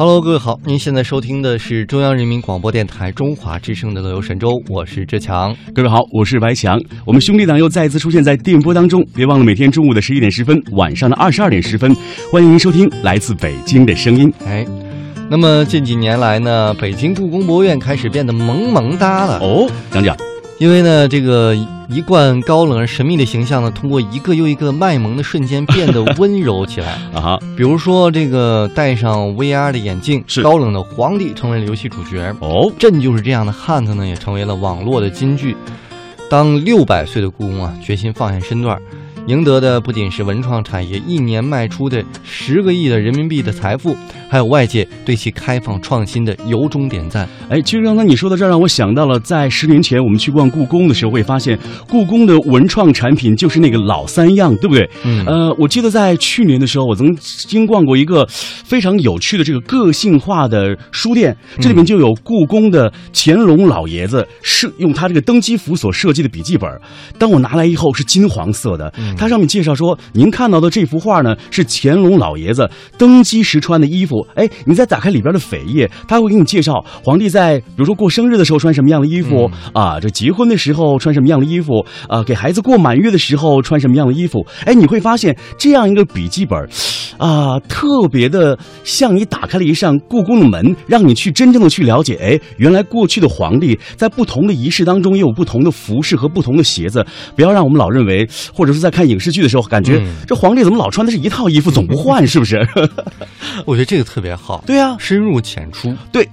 Hello，各位好，您现在收听的是中央人民广播电台中华之声的《乐游神州》，我是志强。各位好，我是白强。我们兄弟党又再次出现在电波当中，别忘了每天中午的十一点十分，晚上的二十二点十分，欢迎您收听来自北京的声音。哎，那么近几年来呢，北京故宫博物院开始变得萌萌哒了哦，讲讲。因为呢，这个一贯高冷而神秘的形象呢，通过一个又一个卖萌的瞬间变得温柔起来 啊哈。比如说，这个戴上 VR 的眼镜，是高冷的皇帝成为了游戏主角哦。朕就是这样的汉子呢，也成为了网络的金句。当六百岁的故宫啊，决心放下身段。赢得的不仅是文创产业一年卖出的十个亿的人民币的财富，还有外界对其开放创新的由衷点赞。哎，其实刚才你说的这，让我想到了在十年前我们去逛故宫的时候，会发现故宫的文创产品就是那个老三样，对不对？嗯。呃，我记得在去年的时候，我曾经逛过一个非常有趣的这个个性化的书店，这里面就有故宫的乾隆老爷子设用他这个登基服所设计的笔记本。当我拿来以后，是金黄色的。它上面介绍说，您看到的这幅画呢，是乾隆老爷子登基时穿的衣服。哎，你再打开里边的扉页，他会给你介绍皇帝在比如说过生日的时候穿什么样的衣服啊，这结婚的时候穿什么样的衣服啊，给孩子过满月的时候穿什么样的衣服。哎，你会发现这样一个笔记本，啊，特别的像你打开了一扇故宫的门，让你去真正的去了解。哎，原来过去的皇帝在不同的仪式当中也有不同的服饰和不同的鞋子。不要让我们老认为，或者说在看。看影视剧的时候，感觉这皇帝怎么老穿的是一套衣服，总不换，是不是？我觉得这个特别好。对呀，深入浅出。对，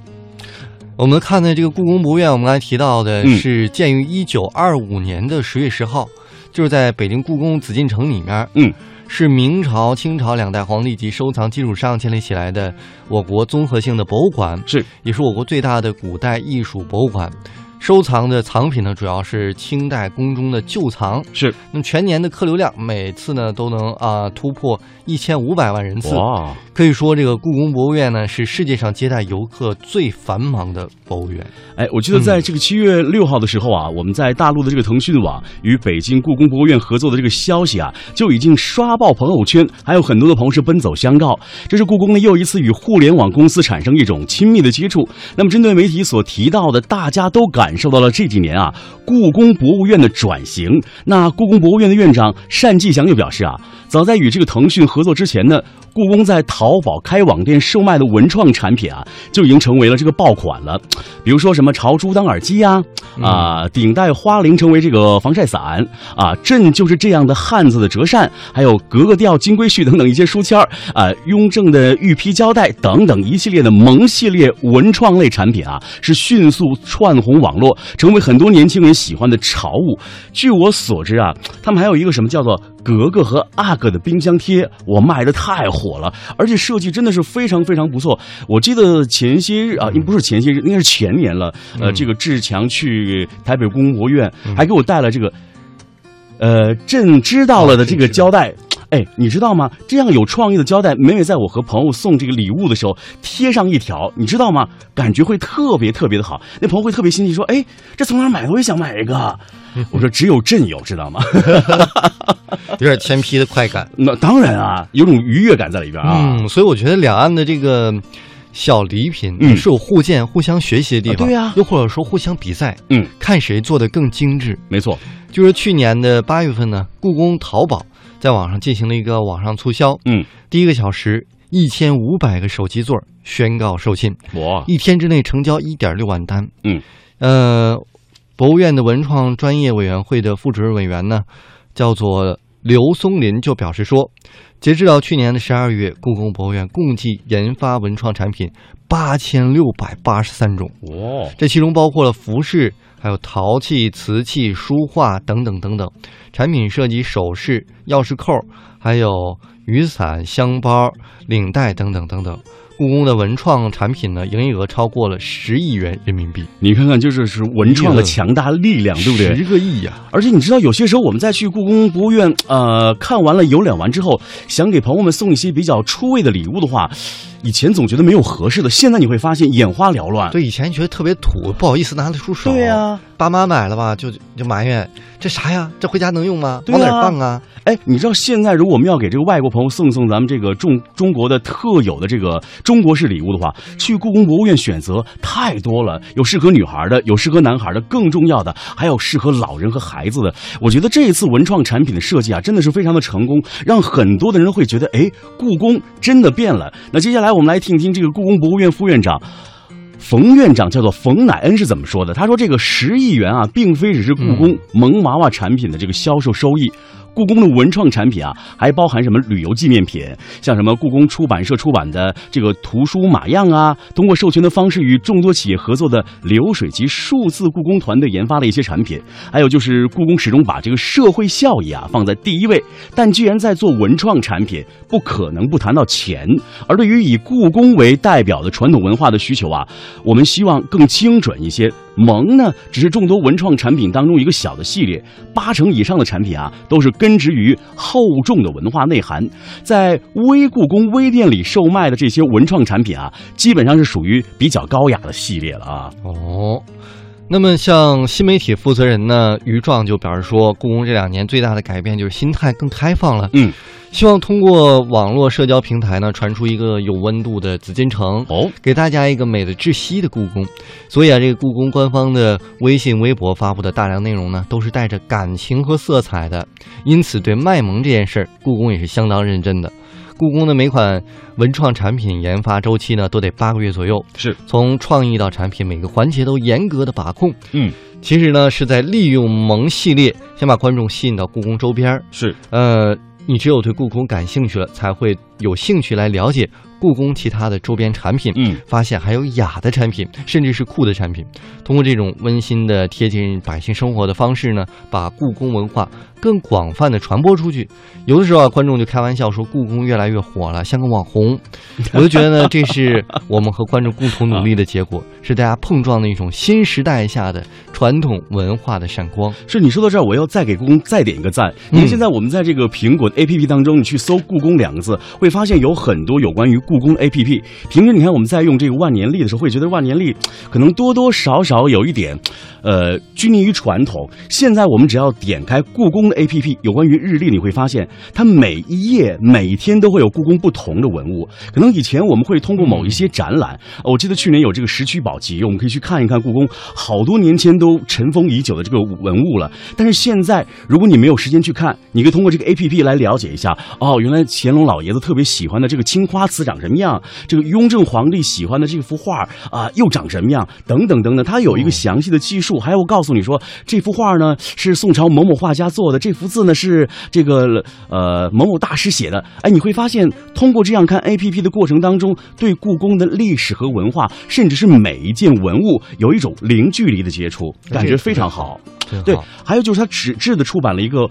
我们看的这个故宫博物院，我们刚才提到的是建于一九二五年的十月十号，就是在北京故宫紫禁城里面。嗯，是明朝、清朝两代皇帝及收藏基础上建立起来的我国综合性的博物馆，是也是我国最大的古代艺术博物馆。收藏的藏品呢，主要是清代宫中的旧藏。是，那么全年的客流量每次呢都能啊突破一千五百万人次。哇，可以说这个故宫博物院呢是世界上接待游客最繁忙的博物院。哎，我记得在这个七月六号的时候啊，我们在大陆的这个腾讯网与北京故宫博物院合作的这个消息啊，就已经刷爆朋友圈，还有很多的朋友是奔走相告。这是故宫呢又一次与互联网公司产生一种亲密的接触。那么针对媒体所提到的，大家都感。感受到了这几年啊，故宫博物院的转型。那故宫博物院的院长单霁翔就表示啊，早在与这个腾讯合作之前呢，故宫在淘宝开网店售卖的文创产品啊，就已经成为了这个爆款了。比如说什么朝珠当耳机呀，啊，顶戴花翎成为这个防晒伞啊，朕就是这样的汉子的折扇，还有格格调金龟婿等等一些书签儿啊，雍正的玉批胶带等等一系列的萌系列文创类产品啊，是迅速窜红网。络成为很多年轻人喜欢的潮物。据我所知啊，他们还有一个什么叫做“格格”和“阿哥”的冰箱贴，我卖的太火了，而且设计真的是非常非常不错。我记得前些日啊，应不是前些日，应该是前年了。呃，这个志强去台北故宫博物院，还给我带了这个，呃，朕知道了的这个胶带。哎，你知道吗？这样有创意的胶带，每每在我和朋友送这个礼物的时候贴上一条，你知道吗？感觉会特别特别的好。那朋友会特别心急说：“哎，这从哪买的？我也想买一个。”我说：“只有朕有，知道吗？” 有点天批的快感。那当然啊，有种愉悦感在里边啊。嗯，所以我觉得两岸的这个小礼品是有互鉴、互相学习的地方。对呀，又或者说互相比赛，嗯，看谁做的更精致。没错，就是去年的八月份呢，故宫淘宝。在网上进行了一个网上促销，嗯，第一个小时一千五百个手机座宣告售罄，哇！一天之内成交一点六万单，嗯，呃，博物院的文创专业委员会的副主任委员呢，叫做刘松林就表示说，截止到去年的十二月，故宫博物院共计研发文创产品八千六百八十三种，哇！这其中包括了服饰。还有陶器、瓷器、书画等等等等，产品涉及首饰、钥匙扣，还有雨伞、箱包、领带等等等等。故宫的文创产品呢，营业额超过了十亿元人民币。你看看，就是是文创的强大力量，对不对？十个亿呀！而且你知道，有些时候我们在去故宫博物院，呃，看完了游览完之后，想给朋友们送一些比较出位的礼物的话。以前总觉得没有合适的，现在你会发现眼花缭乱。对，以前觉得特别土，不好意思拿得出手。对呀、爸妈买了吧，就就埋怨这啥呀？这回家能用吗？对啊往哪放啊？哎，你知道现在如果我们要给这个外国朋友送送咱们这个中中国的特有的这个中国式礼物的话，去故宫博物院选择太多了，有适合女孩的，有适合男孩的，更重要的还有适合老人和孩子的。我觉得这一次文创产品的设计啊，真的是非常的成功，让很多的人会觉得，哎，故宫真的变了。那接下来我们来听听这个故宫博物院副院长。冯院长叫做冯乃恩是怎么说的？他说：“这个十亿元啊，并非只是故宫萌娃娃产品的这个销售收益。故宫的文创产品啊，还包含什么旅游纪念品，像什么故宫出版社出版的这个图书马样啊，通过授权的方式与众多企业合作的流水及数字故宫团队研发的一些产品，还有就是故宫始终把这个社会效益啊放在第一位。但既然在做文创产品，不可能不谈到钱。而对于以故宫为代表的传统文化的需求啊，我们希望更精准一些。萌呢，只是众多文创产品当中一个小的系列，八成以上的产品啊，都是根植于厚重的文化内涵。在微故宫微店里售卖的这些文创产品啊，基本上是属于比较高雅的系列了啊。哦，那么像新媒体负责人呢，于壮就表示说，故宫这两年最大的改变就是心态更开放了。嗯，希望通过网络社交平台呢，传出一个有温度的紫禁城，哦，给大家一个美的窒息的故宫。所以啊，这个故宫官方的微信、微博发布的大量内容呢，都是带着感情和色彩的。因此，对卖萌这件事儿，故宫也是相当认真的。故宫的每款文创产品研发周期呢，都得八个月左右。是，从创意到产品，每个环节都严格的把控。嗯，其实呢，是在利用萌系列，先把观众吸引到故宫周边儿。是，呃，你只有对故宫感兴趣了，才会有兴趣来了解故宫其他的周边产品。嗯，发现还有雅的产品，甚至是酷的产品。通过这种温馨的、贴近百姓生活的方式呢，把故宫文化更广泛的传播出去。有的时候啊，观众就开玩笑说，故宫越来越火了，像个网红。我就觉得呢，这是我们和观众共同努力的结果，是大家碰撞的一种新时代下的传统文化的闪光。是你说到这儿，我要再给故宫再点一个赞。因为现在我们在这个苹果 APP 当中，你去搜“故宫”两个字，会会发现有很多有关于故宫 APP。平时你看我们在用这个万年历的时候，会觉得万年历可能多多少少有一点，呃，拘泥于传统。现在我们只要点开故宫的 APP，有关于日历，你会发现它每一页每天都会有故宫不同的文物。可能以前我们会通过某一些展览，我记得去年有这个石渠宝笈，我们可以去看一看故宫好多年前都尘封已久的这个文物了。但是现在，如果你没有时间去看，你可以通过这个 A P P 来了解一下。哦，原来乾隆老爷子特别喜欢的这个青花瓷长什么样，这个雍正皇帝喜欢的这幅画啊、又长什么样，等等等等。它有一个详细的记述，还有告诉你说这幅画呢是宋朝某某画家做的，这幅字呢是这个呃某某大师写的。哎，你会发现通过这样看 A P P 的过程当中，对故宫的历史和文化，甚至是每一件文物，有一种零距离的接触，感觉非常好。对，还有就是它纸质的出版了一个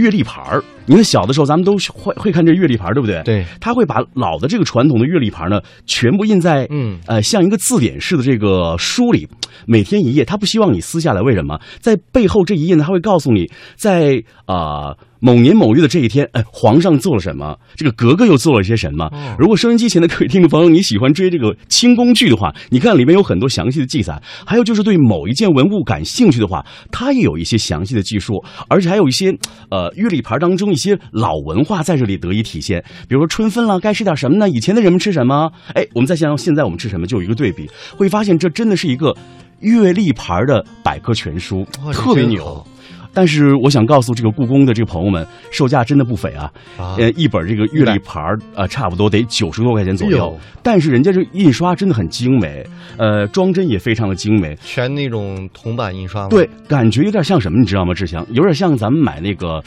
月历牌儿。你看小的时候咱们都会会看这月历牌儿，对不对？。对，他会把老的这个传统的月历牌呢，全部印在嗯呃像一个字典式的这个书里，每天一页。他不希望你撕下来，为什么？在背后这一页呢，他会告诉你，在啊、呃某年某月的这一天，哎，皇上做了什么，这个格格又做了些什么。哦如果收音机前的各位听众朋友，你喜欢追这个清宫剧的话，你看里面有很多详细的记载。还有就是对某一件文物感兴趣的话，它也有一些详细的记述，而且还有一些呃月历牌当中一些老文化在这里得以体现。比如说春分了，该吃点什么呢？以前的人们吃什么？哎，我们再想想现在我们吃什么，就有一个对比，会发现这真的是一个月历牌的百科全书，特别牛。但是我想告诉这个故宫的这个朋友们，售价真的不菲啊！啊呃，一本这个月历牌儿呃，差不多得九十多块钱左右。但是人家这印刷真的很精美，呃，装帧也非常的精美。全那种铜版印刷吗？对，感觉有点像什么，你知道吗？志祥，有点像咱们买那个，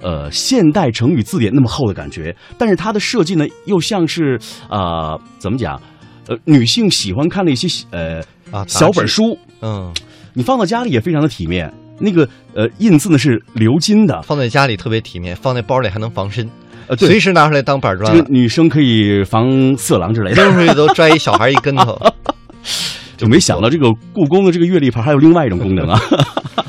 呃，现代成语字典那么厚的感觉。但是它的设计呢，又像是呃，怎么讲？呃，女性喜欢看的一些呃啊，小本，书，嗯，你放到家里也非常的体面。那个呃印字呢是鎏金的，放在家里特别体面，放在包里还能防身，呃，随时拿出来当板砖，这个女生可以防色狼之类的。扔出去都拽一小孩一跟头。就没想到这个故宫的这个月历牌还有另外一种功能啊。